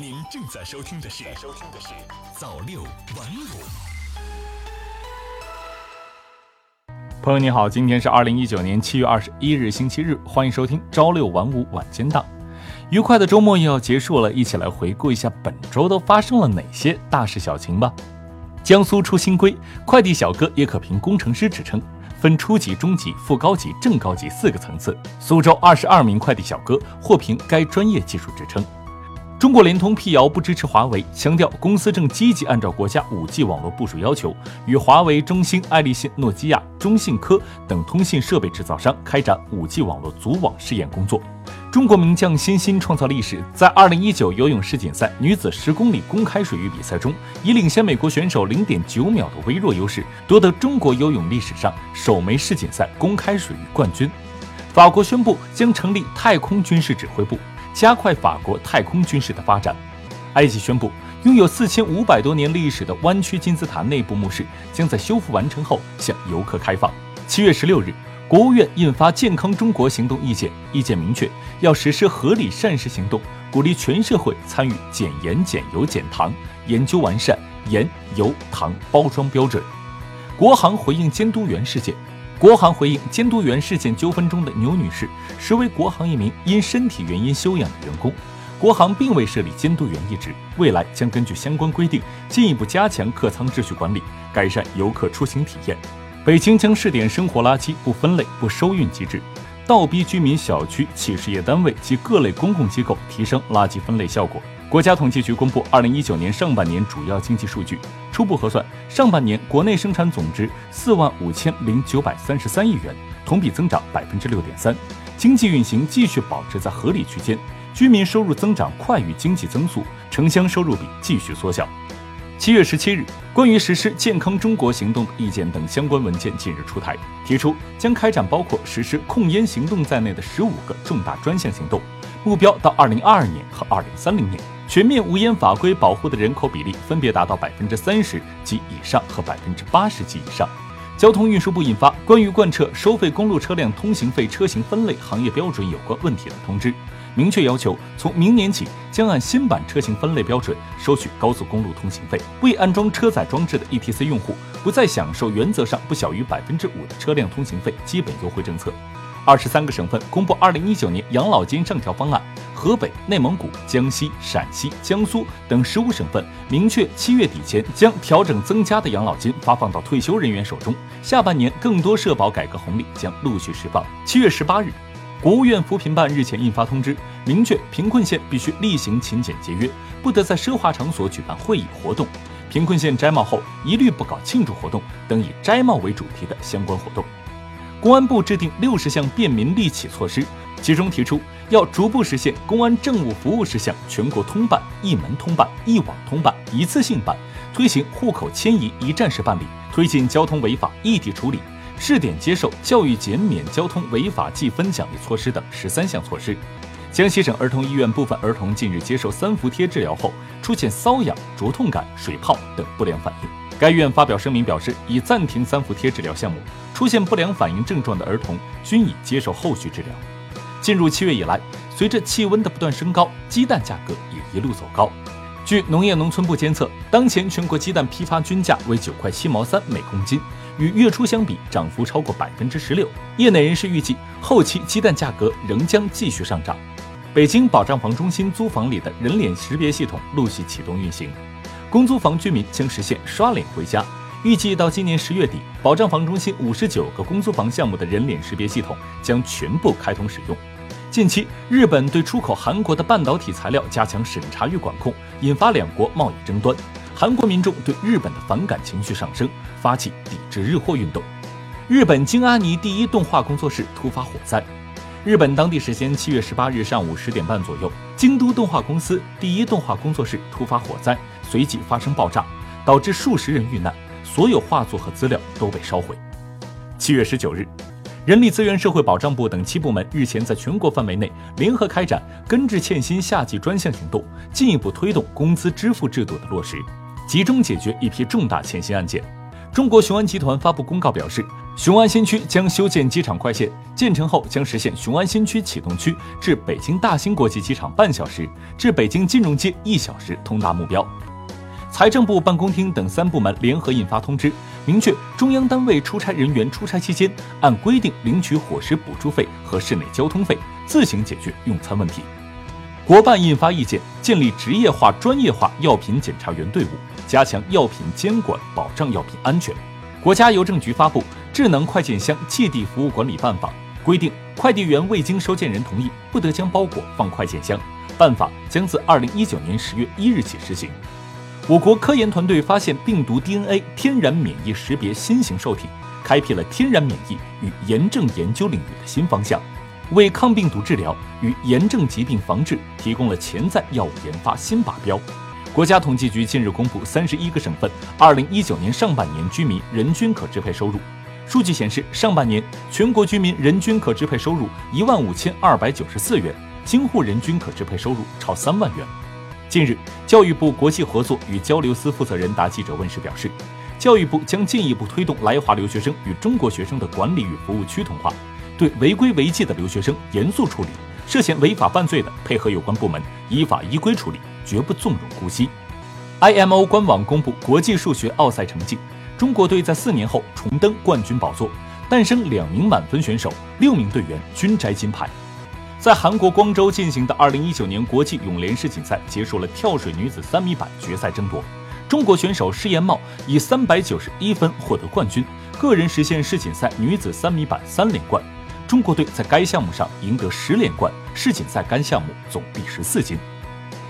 您正在收听的是《收听的是早六晚五》。朋友你好，今天是二零一九年七月二十一日星期日，欢迎收听朝六晚五晚间档。愉快的周末又要结束了，一起来回顾一下本周都发生了哪些大事小情吧。江苏出新规，快递小哥也可评工程师职称，分初级、中级、副高级、正高级四个层次。苏州二十二名快递小哥获评该专业技术职称。中国联通辟谣不支持华为，强调公司正积极按照国家 5G 网络部署要求，与华为、中兴、爱立信、诺基亚、中信科等通信设备制造商开展 5G 网络组网试验工作。中国名将辛鑫创造历史，在2019游泳世锦赛女子十公里公开水域比赛中，以领先美国选手0.9秒的微弱优势，夺得中国游泳历史上首枚世锦赛公开水域冠军。法国宣布将成立太空军事指挥部。加快法国太空军事的发展。埃及宣布，拥有四千五百多年历史的湾区金字塔内部墓室将在修复完成后向游客开放。七月十六日，国务院印发《健康中国行动意见》，意见明确要实施合理膳食行动，鼓励全社会参与减盐、减油、减糖，研究完善盐、油、糖包装标准。国航回应监督员事件。国航回应监督员事件纠纷中的牛女士，实为国航一名因身体原因休养的员工，国航并未设立监督员一职，未来将根据相关规定进一步加强客舱秩序管理，改善游客出行体验。北京将试点生活垃圾不分类不收运机制，倒逼居民小区、企事业单位及各类公共机构提升垃圾分类效果。国家统计局公布二零一九年上半年主要经济数据，初步核算，上半年国内生产总值四万五千零九百三十三亿元，同比增长百分之六点三，经济运行继续保持在合理区间，居民收入增长快于经济增速，城乡收入比继续缩小。七月十七日，关于实施健康中国行动的意见等相关文件近日出台，提出将开展包括实施控烟行动在内的十五个重大专项行动，目标到二零二二年和二零三零年。全面无烟法规保护的人口比例分别达到百分之三十及以上和百分之八十及以上。交通运输部印发关于贯彻收费公路车辆通行费车型分类行业标准有关问题的通知，明确要求从明年起将按新版车型分类标准收取高速公路通行费。未安装车载装置的 ETC 用户不再享受原则上不小于百分之五的车辆通行费基本优惠政策。二十三个省份公布二零一九年养老金上调方案。河北、内蒙古、江西、陕西、江苏等十五省份明确，七月底前将调整增加的养老金发放到退休人员手中。下半年更多社保改革红利将陆续释放。七月十八日，国务院扶贫办日前印发通知，明确贫困县必须厉行勤俭节约，不得在奢华场所举办会议活动。贫困县摘帽后一律不搞庆祝活动等以摘帽为主题的相关活动。公安部制定六十项便民利企措施。其中提出，要逐步实现公安政务服务事项全国通办、一门通办、一网通办、一次性办，推行户口迁移一站式办理，推进交通违法异地处理，试点接受教育减免交通违法记分奖励措施等十三项措施。江西省儿童医院部分儿童近日接受三伏贴治疗后，出现瘙痒、灼痛感、水泡等不良反应，该院发表声明表示，已暂停三伏贴治疗项目，出现不良反应症状的儿童均已接受后续治疗。进入七月以来，随着气温的不断升高，鸡蛋价格也一路走高。据农业农村部监测，当前全国鸡蛋批发均价为九块七毛三每公斤，与月初相比涨幅超过百分之十六。业内人士预计，后期鸡蛋价格仍将继续上涨。北京保障房中心租房里的人脸识别系统陆续启动运行，公租房居民将实现刷脸回家。预计到今年十月底，保障房中心五十九个公租房项目的人脸识别系统将全部开通使用。近期，日本对出口韩国的半导体材料加强审查与管控，引发两国贸易争端。韩国民众对日本的反感情绪上升，发起抵制日货运动。日本京阿尼第一动画工作室突发火灾。日本当地时间七月十八日上午十点半左右，京都动画公司第一动画工作室突发火灾，随即发生爆炸，导致数十人遇难。所有画作和资料都被烧毁。七月十九日，人力资源社会保障部等七部门日前在全国范围内联合开展根治欠薪夏季专项行动，进一步推动工资支付制度的落实，集中解决一批重大欠薪案件。中国雄安集团发布公告表示，雄安新区将修建机场快线，建成后将实现雄安新区启动区至北京大兴国际机场半小时，至北京金融街一小时通达目标。财政部、办公厅等三部门联合印发通知，明确中央单位出差人员出差期间按规定领取伙食补助费和市内交通费，自行解决用餐问题。国办印发意见，建立职业化、专业化药品检查员队伍，加强药品监管，保障药品安全。国家邮政局发布《智能快件箱寄递服务管理办法》，规定快递员未经收件人同意，不得将包裹放快件箱。办法将自二零一九年十月一日起施行。我国科研团队发现病毒 DNA 天然免疫识别新型受体，开辟了天然免疫与炎症研究领域的新方向，为抗病毒治疗与炎症疾病防治提供了潜在药物研发新靶标。国家统计局近日公布三十一个省份二零一九年上半年居民人均可支配收入，数据显示，上半年全国居民人均可支配收入一万五千二百九十四元，京沪人均可支配收入超三万元。近日，教育部国际合作与交流司负责人答记者问时表示，教育部将进一步推动来华留学生与中国学生的管理与服务趋同化，对违规违纪的留学生严肃处理，涉嫌违法犯罪的配合有关部门依法依规处理，绝不纵容姑息。IMO 官网公布国际数学奥赛成绩，中国队在四年后重登冠军宝座，诞生两名满分选手，六名队员均摘金牌。在韩国光州进行的2019年国际泳联世锦赛结束了跳水女子三米板决赛争夺，中国选手施延茂以391分获得冠军，个人实现世锦赛女子三米板三连冠。中国队在该项目上赢得十连冠，世锦赛该项目总第十四金。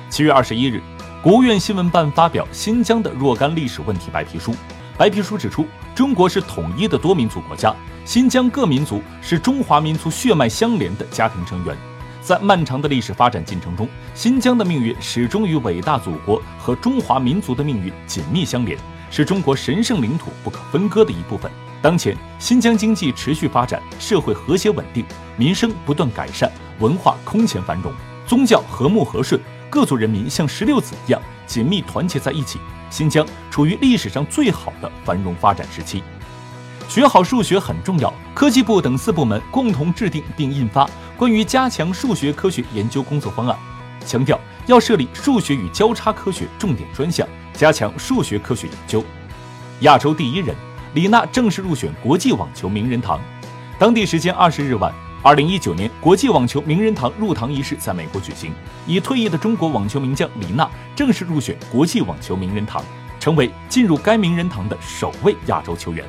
七月二十一日，国务院新闻办发表新疆的若干历史问题白皮书。白皮书指出，中国是统一的多民族国家。新疆各民族是中华民族血脉相连的家庭成员，在漫长的历史发展进程中，新疆的命运始终与伟大祖国和中华民族的命运紧密相连，是中国神圣领土不可分割的一部分。当前，新疆经济持续发展，社会和谐稳定，民生不断改善，文化空前繁荣，宗教和睦和顺，各族人民像石榴籽一样紧密团结在一起。新疆处于历史上最好的繁荣发展时期。学好数学很重要。科技部等四部门共同制定并印发关于加强数学科学研究工作方案，强调要设立数学与交叉科学重点专项，加强数学科学研究。亚洲第一人李娜正式入选国际网球名人堂。当地时间二十日晚，二零一九年国际网球名人堂入堂仪式在美国举行，已退役的中国网球名将李娜正式入选国际网球名人堂，成为进入该名人堂的首位亚洲球员。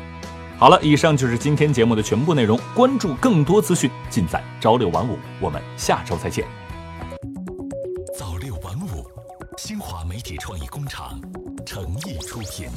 好了，以上就是今天节目的全部内容。关注更多资讯，尽在朝六晚五。我们下周再见。早六晚五，新华媒体创意工厂诚意出品。